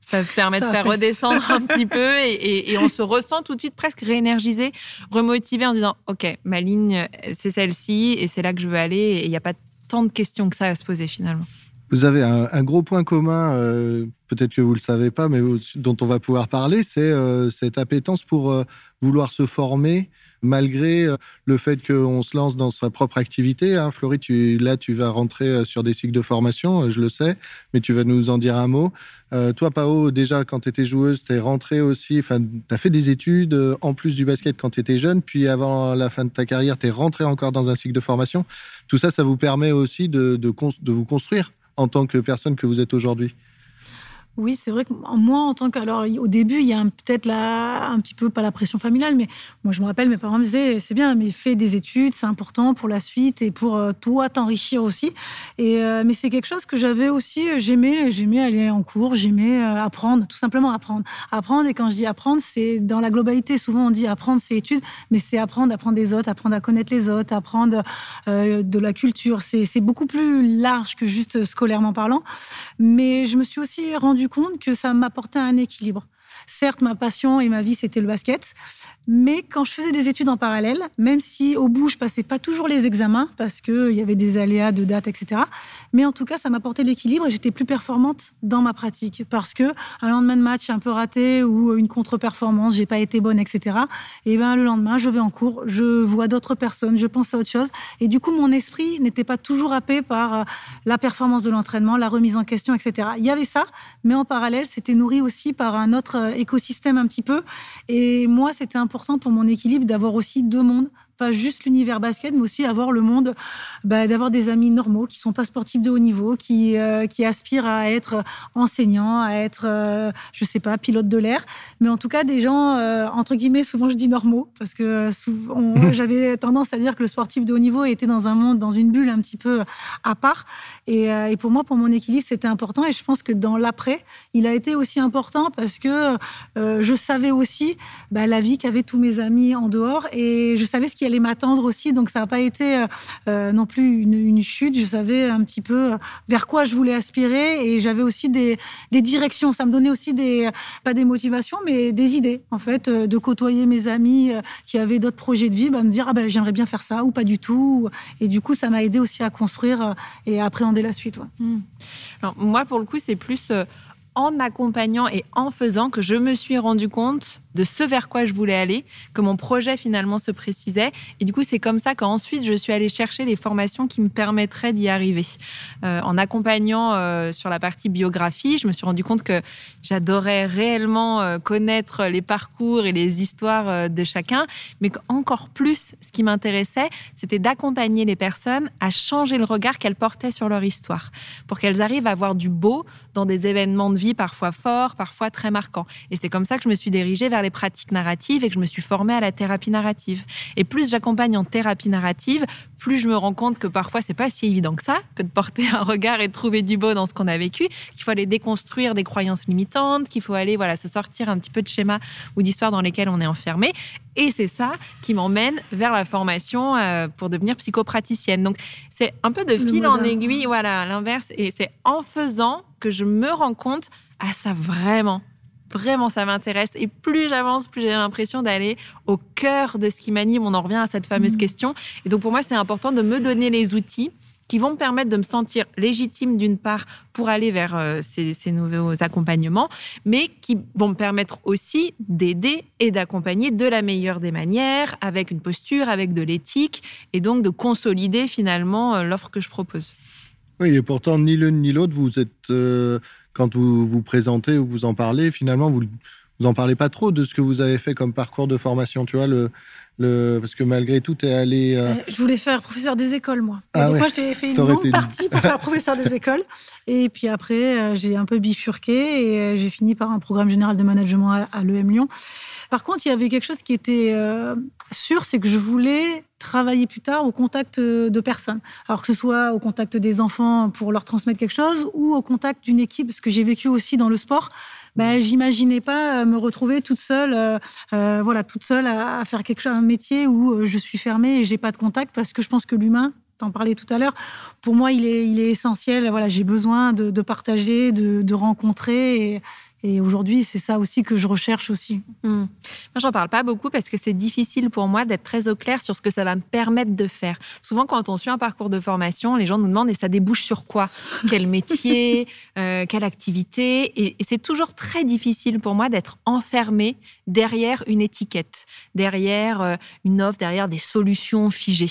ça permet de faire redescendre un petit peu et, on se ressent tout de suite presque réénergisé, remotivé en disant Ok, ma ligne, c'est celle-ci et c'est là que je veux aller. Et il n'y a pas tant de questions que ça à se poser finalement. Vous avez un, gros point commun, euh, peut-être que vous ne le savez pas, mais dont on va pouvoir parler, c'est euh, cette appétence pour euh, vouloir se former malgré euh, le fait qu'on se lance dans sa propre activité. Hein. Tu, là, tu vas rentrer euh, sur des cycles de formation, euh, je le sais, mais tu vas nous en dire un mot. toi, Pao, déjà, quand tu étais joueuse, tu rentrée aussi, enfin, as fait des études en plus du basket quand tu étais jeune, puis avant la fin de ta carrière, tu es rentrée encore dans un cycle de formation. Tout ça, ça vous permet aussi de vous construire en tant que personne que vous êtes aujourd'hui? Oui, c'est vrai que moi, en tant que. Alors, au début, il y a peut-être un petit peu, pas la pression familiale, mais moi, je me rappelle, mes parents me disaient c'est bien, mais fais des études, c'est important pour la suite et pour euh, toi t'enrichir aussi. Et, euh, mais c'est quelque chose que j'avais aussi, euh, j'aimais, j'aimais aller en cours, j'aimais apprendre, tout simplement apprendre. Apprendre, et quand je dis apprendre, c'est dans la globalité. Souvent, on dit apprendre, c'est études, mais c'est apprendre, apprendre des autres, apprendre à connaître les autres, apprendre de la culture. C'est beaucoup plus large que juste scolairement parlant. Mais je me suis aussi rendu compte que ça m'apportait un équilibre. Certes, ma passion et ma vie, c'était le basket. Mais quand je faisais des études en parallèle, même si au bout, je passais pas toujours les examens parce qu'il y avait des aléas de date, etc. Mais en tout cas, ça m'apportait l'équilibre et j'étais plus performante dans ma pratique parce que un lendemain de match un peu raté ou une contre-performance, j'ai pas été bonne, etc. Et ben le lendemain, je vais en cours, je vois d'autres personnes, je pense à autre chose. Et du coup, mon esprit n'était pas toujours happé par euh, la performance de l'entraînement, la remise en question, etc. Il y avait ça, mais en parallèle, c'était nourri aussi par un autre euh, écosystème un petit peu. Et moi, c'était important pour mon équilibre d'avoir aussi deux mondes pas juste l'univers basket, mais aussi avoir le monde, bah, d'avoir des amis normaux qui sont pas sportifs de haut niveau, qui, euh, qui aspirent à être enseignants, à être, euh, je sais pas, pilote de l'air, mais en tout cas des gens, euh, entre guillemets, souvent je dis normaux, parce que j'avais tendance à dire que le sportif de haut niveau était dans un monde, dans une bulle un petit peu à part. Et, et pour moi, pour mon équilibre, c'était important. Et je pense que dans l'après, il a été aussi important parce que je savais aussi bah, la vie qu'avaient tous mes amis en dehors et je savais ce qui allait m'attendre aussi. Donc ça n'a pas été euh, euh, non plus une, chute. Je savais un petit peu euh, vers quoi je voulais aspirer et j'avais aussi des, directions. Ça me donnait aussi des, pas des motivations, mais des idées en fait, de côtoyer mes amis qui avaient d'autres projets de vie, bah, me dire ah ben j'aimerais bien faire ça ou pas du tout. Et du coup, ça m'a aidé aussi à construire et à appréhender la suite. Hmm. Moi, pour le coup, c'est plus en accompagnant et en faisant que je me suis rendu compte de ce vers quoi je voulais aller, que mon projet finalement se précisait. Et du coup, c'est comme ça qu'ensuite, je suis allée chercher les formations qui me permettraient d'y arriver. Euh, en accompagnant euh, sur la partie biographie, je me suis rendu compte que j'adorais réellement euh, connaître les parcours et les histoires de chacun, mais qu'encore plus, ce qui m'intéressait, c'était d'accompagner les personnes à changer le regard qu'elles portaient sur leur histoire, pour qu'elles arrivent à voir du beau dans des événements de vie parfois forts, parfois très marquants. Et c'est comme ça que je me suis dirigée vers les pratiques narratives et que je me suis formée à la thérapie narrative. Et plus j'accompagne en thérapie narrative, plus je me rends compte que parfois c'est pas si évident que ça, que de porter un regard et de trouver du beau dans ce qu'on a vécu, qu'il faut aller déconstruire des croyances limitantes, qu'il faut aller voilà se sortir un petit peu de schémas ou d'histoires dans lesquelles on est enfermé. Et c'est ça qui m'emmène vers la formation euh, pour devenir psychopraticienne. Donc c'est un peu de fil en aiguille, voilà, l'inverse. Et c'est en faisant que je me rends compte, ah ça vraiment, vraiment ça m'intéresse. Et plus j'avance, plus j'ai l'impression d'aller au cœur de ce qui m'anime. On en revient à cette fameuse mmh. question. Et donc pour moi, c'est important de me donner les outils qui vont me permettre de me sentir légitime d'une part pour aller vers euh, ces, ces, nouveaux accompagnements, mais qui vont me permettre aussi d'aider et d'accompagner de la meilleure des manières, avec une posture, avec de l'éthique, et donc de consolider finalement euh, l'offre que je propose. Oui, et pourtant, ni l'une ni l'autre, vous êtes, euh, quand vous vous présentez ou vous en parlez, finalement, vous vous en parlez pas trop de ce que vous avez fait comme parcours de formation. Tu vois, le, parce que malgré tout, tu es allé. Euh, euh, je voulais faire professeur des écoles, moi. Ah moi, j'ai fait une longue partie pour faire professeur des écoles. Et puis après, euh, j'ai un peu bifurqué et j'ai fini par un programme général de management à, l'EM Lyon. Par contre, il y avait quelque chose qui était sûr, c'est que je voulais travailler plus tard au contact de personnes. Alors que ce soit au contact des enfants pour leur transmettre quelque chose ou au contact d'une équipe, ce que j'ai vécu aussi dans le sport ben, j'imaginais pas euh, me retrouver toute seule, euh, euh, voilà, toute seule à, faire quelque chose, un métier où je suis fermée et j'ai pas de contact parce que je pense que l'humain, t'en parlais tout à l'heure, pour moi, il est, il est essentiel. Voilà, j'ai besoin de, de partager, de, de rencontrer et, et aujourd'hui, c'est ça aussi que je recherche aussi. Hmm. Moi, j'en parle pas beaucoup parce que c'est difficile pour moi d'être très au clair sur ce que ça va me permettre de faire. Souvent, quand on suit un parcours de formation, les gens nous demandent et ça débouche sur quoi? Quel métier? Euh, Quelle activité? Et, c'est toujours très difficile pour moi d'être enfermé derrière une étiquette, derrière euh, une offre, derrière des solutions figées.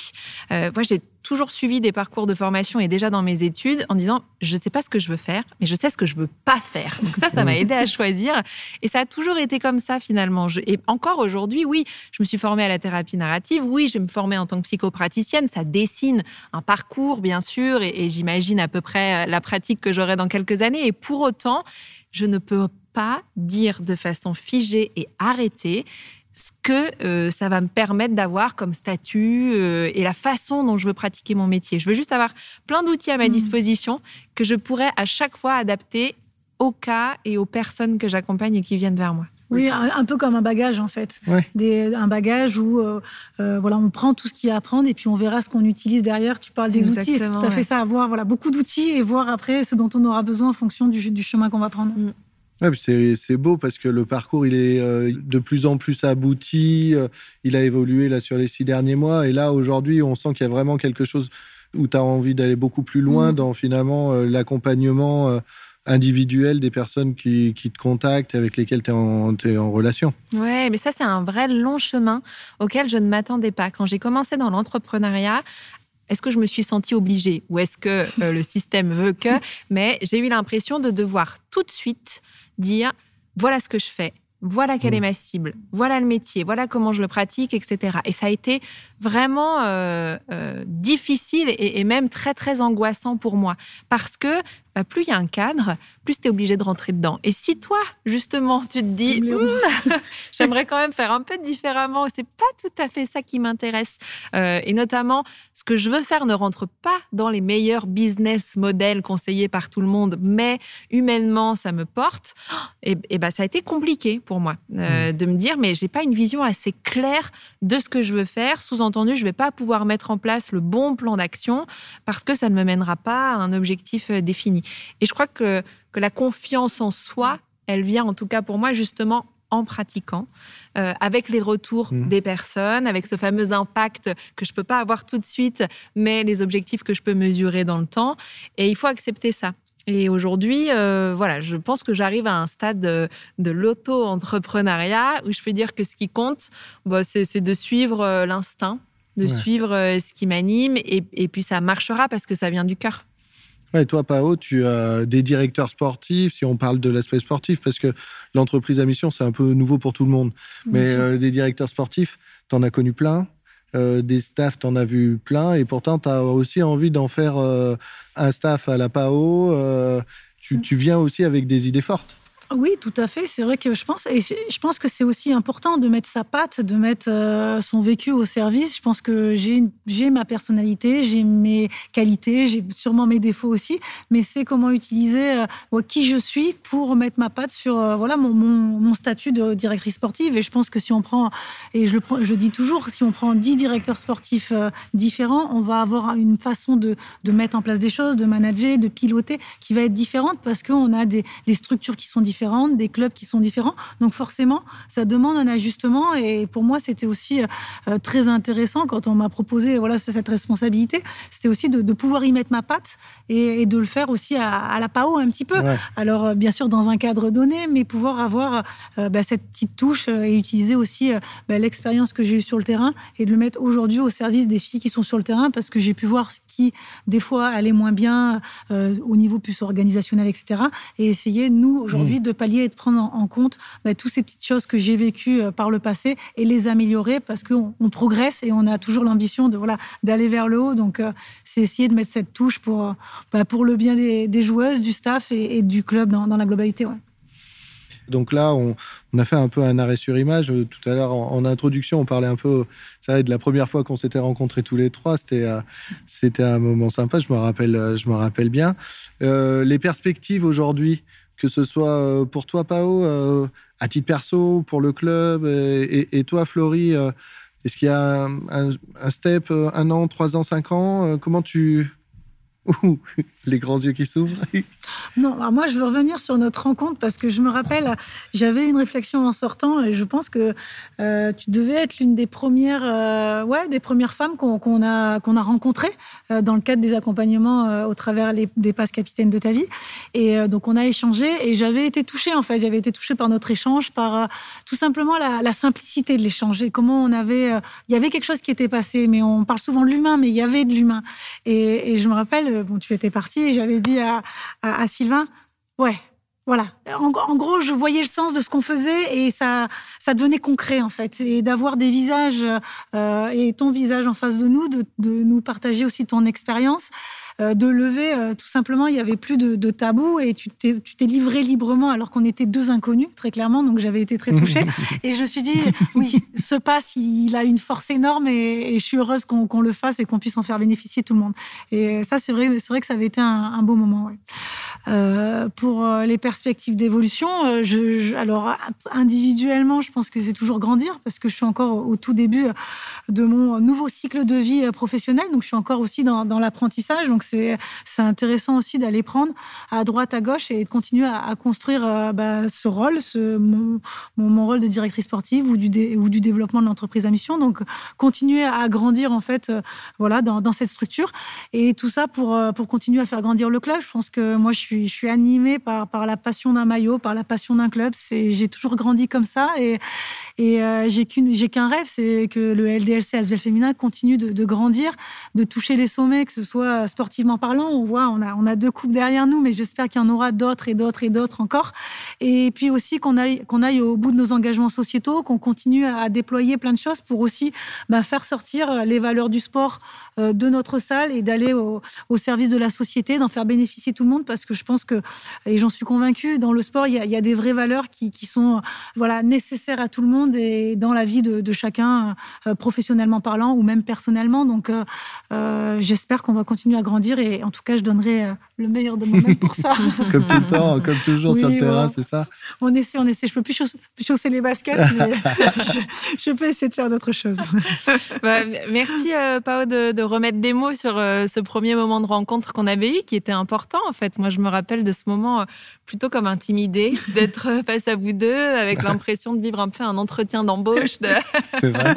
Euh, moi, j'ai toujours suivi des parcours de formation et déjà dans mes études en disant je ne sais pas ce que je veux faire, mais je sais ce que je veux pas faire. Donc ça, ça m'a aidé à choisir et ça a toujours été comme ça finalement. et encore aujourd'hui, oui, je me suis formée à la thérapie narrative, oui, je vais me former en tant que psychopraticienne. Ça dessine un parcours bien sûr et, et j'imagine à peu près la pratique que j'aurai dans quelques années. Et pour autant, je ne peux pas dire de façon figée et arrêtée ce que euh, ça va me permettre d'avoir comme statut euh, et la façon dont je veux pratiquer mon métier. Je veux juste avoir plein d'outils à ma mmh. disposition que je pourrais à chaque fois adapter au cas et aux personnes que j'accompagne et qui viennent vers moi. Oui, un, peu comme un bagage en fait. un bagage où euh, voilà, on prend tout ce qu'il y a à prendre et puis on verra ce qu'on utilise derrière. Tu parles des outils, c'est tout à fait ça, avoir voilà, beaucoup d'outils et voir après ce dont on aura besoin en fonction du, chemin qu'on va prendre. C'est beau parce que le parcours, il est euh, de plus en plus abouti. Euh, il a évolué là sur les six derniers mois. Et là, aujourd'hui, on sent qu'il y a vraiment quelque chose où tu as envie d'aller beaucoup plus loin mmh. dans finalement euh, l'accompagnement individuel des personnes qui, te contactent, avec lesquelles tu es, es, en relation. Ouais, mais ça, c'est un vrai long chemin auquel je ne m'attendais pas. Quand j'ai commencé dans l'entrepreneuriat, est-ce que je me suis sentie obligée ou est-ce que le système veut que Mais j'ai eu l'impression de devoir tout de suite dire voilà ce que je fais, voilà quelle est mmh. ma cible, voilà le métier, voilà comment je le pratique, etc. Et ça a été vraiment euh, euh, difficile et, même très très angoissant pour moi parce que bah, plus il y a un cadre, plus tu es obligé de rentrer dedans. Et si toi, justement, tu te dis, hmm, j'aimerais quand même faire un peu différemment, c'est pas tout à fait ça qui m'intéresse. Euh, et notamment, ce que je veux faire ne rentre pas dans les meilleurs business models conseillés par tout le monde, mais humainement, ça me porte. Et, et bah, ça a été compliqué pour moi mmh. de me dire, mais j'ai pas une vision assez claire de ce que je veux faire. Sous entendu, je ne vais pas pouvoir mettre en place le bon plan d'action parce que ça ne me mènera pas à un objectif euh, défini. Et je crois que, que la confiance en soi, elle vient en tout cas pour moi justement en pratiquant, euh, avec les retours mmh. des personnes, avec ce fameux impact que je ne peux pas avoir tout de suite, mais les objectifs que je peux mesurer dans le temps. Et il faut accepter ça. Et aujourd'hui, euh, voilà, je pense que j'arrive à un stade de, l'auto-entrepreneuriat où je peux dire que ce qui compte, bah, c'est de suivre l'instinct de suivre euh, ce qui m'anime. Et, puis ça marchera parce que ça vient du cœur. Ouais, toi, Pao, tu as des directeurs sportifs, si on parle de l'aspect sportif, parce que l'entreprise à mission, c'est un peu nouveau pour tout le monde. Mais euh, des directeurs sportifs, tu en as connu plein. Euh, des staffs, tu en as vu plein. Et pourtant, tu as aussi envie d'en faire un staff à la PAO. tu viens aussi avec des idées fortes. Oui, tout à fait. C'est vrai que je pense, et je pense que c'est aussi important de mettre sa patte, de mettre euh, son vécu au service. Je pense que j'ai ma personnalité, j'ai mes qualités, j'ai sûrement mes défauts aussi, mais c'est comment utiliser euh, qui je suis pour mettre ma patte sur euh, voilà mon, mon, statut de directrice sportive. Et je pense que si on prend, et je le, je dis toujours, si on prend dix directeurs sportifs différents, on va avoir une façon de, de, mettre en place des choses, de manager, de piloter qui va être différente parce qu'on a des, des structures qui sont différentes des clubs qui sont différents. Donc forcément, ça demande un ajustement. Et pour moi, c'était aussi euh, très intéressant quand on m'a proposé voilà cette responsabilité. C'était aussi de, pouvoir y mettre ma patte et, de le faire aussi à, la PAO un petit peu. Alors euh, bien sûr dans un cadre donné, mais pouvoir avoir euh, bah, cette petite touche et utiliser aussi bah, l'expérience que j'ai eue sur le terrain et de le mettre aujourd'hui au service des filles qui sont sur le terrain parce que j'ai pu voir qui des fois allait moins bien au niveau plus organisationnel, etc. Et essayer nous aujourd'hui mmh. de pallier et de prendre en compte bah, toutes ces petites choses que j'ai vécues euh, par le passé et les améliorer parce qu'on progresse et on a toujours l'ambition de voilà d'aller vers le haut. Donc, euh, c'est essayer de mettre cette touche pour, euh, bah, pour le bien des, joueuses, du staff et, du club dans, la globalité. Donc là, on, a fait un peu un arrêt sur image. Tout à l'heure, en, introduction, on parlait un peu ça, de la première fois qu'on s'était rencontrés tous les trois. C'était, c'était un moment sympa, je me rappelle, rappelle bien. les perspectives aujourd'hui, que ce soit euh, pour toi, Pao, euh, à titre perso, pour le club, et, toi, Florie, euh, est-ce qu'il y a un, step, un an, trois ans, cinq ans Comment tu, les grands yeux qui s'ouvrent. non, alors moi, je veux revenir sur notre rencontre parce que je me rappelle, j'avais une réflexion en sortant et je pense que euh, tu devais être l'une des premières, euh, ouais, des premières femmes qu'on a, rencontrées euh, dans le cadre des accompagnements au travers des passes capitaines de ta vie. Et donc, on a échangé et j'avais été touchée, en fait. J'avais été touchée par notre échange, par tout simplement la, simplicité de l'échange et comment on avait. Il y avait quelque chose qui était passé, mais on parle souvent de l'humain, mais il y avait de l'humain. Et je me rappelle, bon, tu étais parti et j'avais dit à, à, Sylvain, ouais, voilà. En, gros, je voyais le sens de ce qu'on faisait et ça, ça devenait concret en fait. Et d'avoir des visages euh, et ton visage en face de nous, de, de nous partager aussi ton expérience. Euh, de lever, euh, tout simplement, il y avait plus de, de tabou et tu t'es livré librement alors qu'on était deux inconnus, très clairement. Donc j'avais été très touchée. et je me suis dit, oui, ce passe, il a une force énorme et, je suis heureuse qu'on le fasse et qu'on puisse en faire bénéficier tout le monde. Et ça, c'est vrai, c'est vrai que ça avait été un, beau moment. Euh, pour les perspectives d'évolution, je, alors individuellement, je pense que c'est toujours grandir parce que je suis encore au, tout début de mon nouveau cycle de vie professionnel. Donc je suis encore aussi dans, dans l'apprentissage. Donc c'est intéressant aussi d'aller prendre à droite, à gauche et de continuer à, construire euh, bah, ce rôle, mon, rôle de directrice sportive ou du, développement de l'entreprise à mission. Donc, continuer à grandir en fait, euh, voilà, dans, cette structure et tout ça pour euh, pour continuer à faire grandir le club. Je pense que moi, je suis je animée par la passion d'un maillot, par la passion d'un club. J'ai toujours grandi comme ça et j'ai qu'un rêve, c'est que le LDLC Asvel Féminin continue de, grandir, de toucher les sommets, que ce soit sportif sportivement parlant. On voit, on a, deux coupes derrière nous, mais j'espère qu'il y en aura d'autres et d'autres et d'autres encore. Et puis aussi qu'on aille, au bout de nos engagements sociétaux, qu'on continue à déployer plein de choses pour aussi bah, faire sortir les valeurs du sport euh, de notre salle et d'aller au, service de la société, d'en faire bénéficier tout le monde, parce que je pense que, et j'en suis convaincue, dans le sport, il y a, des vraies valeurs qui, sont nécessaires à tout le monde et dans la vie de, chacun, euh, professionnellement parlant ou même personnellement. Donc, euh, j'espère qu'on va continuer à grandir et en tout cas, je donnerai le meilleur de moi-même pour ça. comme tout le temps, comme toujours sur le terrain, c'est ça? On essaie, on essaie. Je peux plus chausser, les baskets, mais je, peux essayer de faire d'autres choses. Bah, merci, euh, Pao, de, remettre des mots sur euh, ce premier moment de rencontre qu'on avait eu, qui était important, en fait. Moi, je me rappelle de ce moment euh, plutôt comme intimidé d'être face à vous deux, avec l'impression de vivre un peu un entretien d'embauche, de... vrai,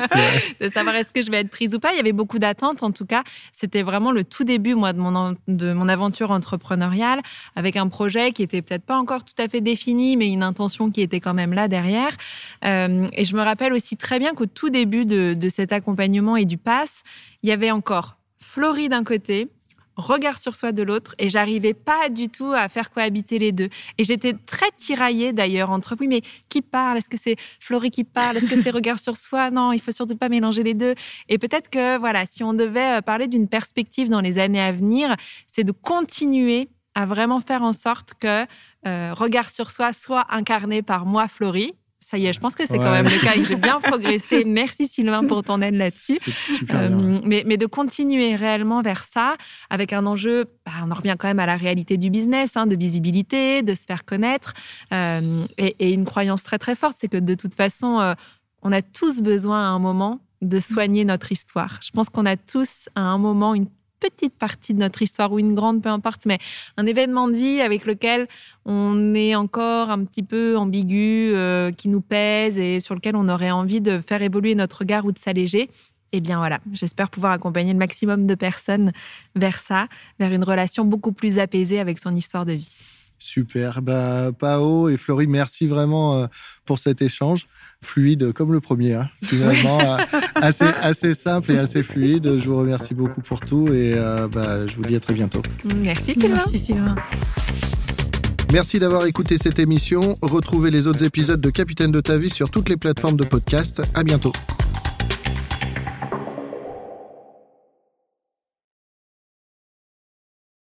de savoir est-ce que je vais être prise ou pas. Il y avait beaucoup d'attentes, en tout cas. C'était vraiment le tout début, moi, de mon, de mon aventure entre entrepreneuriale, avec un projet qui était peut-être pas encore tout à fait défini, mais une intention qui était quand même là derrière. Euh, et je me rappelle aussi très bien qu'au tout début de, de cet accompagnement et du pass, il y avait encore Florie d'un côté, regard sur soi de l'autre et j'arrivais pas du tout à faire cohabiter les deux. Et j'étais très tiraillée d'ailleurs entre oui, mais qui parle? Est-ce que c'est Florie qui parle? Est-ce que c'est regard sur soi? Non, il faut surtout pas mélanger les deux. Et peut-être que voilà, si on devait euh, parler d'une perspective dans les années à venir, c'est de continuer à vraiment faire en sorte que euh, regard sur soi soit incarné par moi, Florie, ça y est, je pense que c'est quand même le cas. Il bien progressé. Merci Sylvain pour ton aide là-dessus. Euh, mais, mais, de continuer réellement vers ça, avec un enjeu, bah, on en revient quand même à la réalité du business, hein, de visibilité, de se faire connaître, euh, et, une croyance très très forte, c'est que de toute façon, euh, on a tous besoin à un moment de soigner notre histoire. Je pense qu'on a tous à un moment une petite partie de notre histoire ou une grande, peu importe, mais un événement de vie avec lequel on est encore un petit peu ambigu, euh, qui nous pèse et sur lequel on aurait envie de faire évoluer notre regard ou de s'alléger. Eh bien voilà, j'espère pouvoir accompagner le maximum de personnes vers ça, vers une relation beaucoup plus apaisée avec son histoire de vie. Super. Bah, Pao et Florie, merci vraiment euh, pour cet échange fluide comme le premier, hein, finalement, euh, assez, assez simple et assez fluide. Je vous remercie beaucoup pour tout et euh, bah, je vous dis à très bientôt. Merci Sylvain. Merci Sylvain. Merci d'avoir écouté cette émission. Retrouvez les autres épisodes de Capitaine de ta vie sur toutes les plateformes de podcast. À bientôt.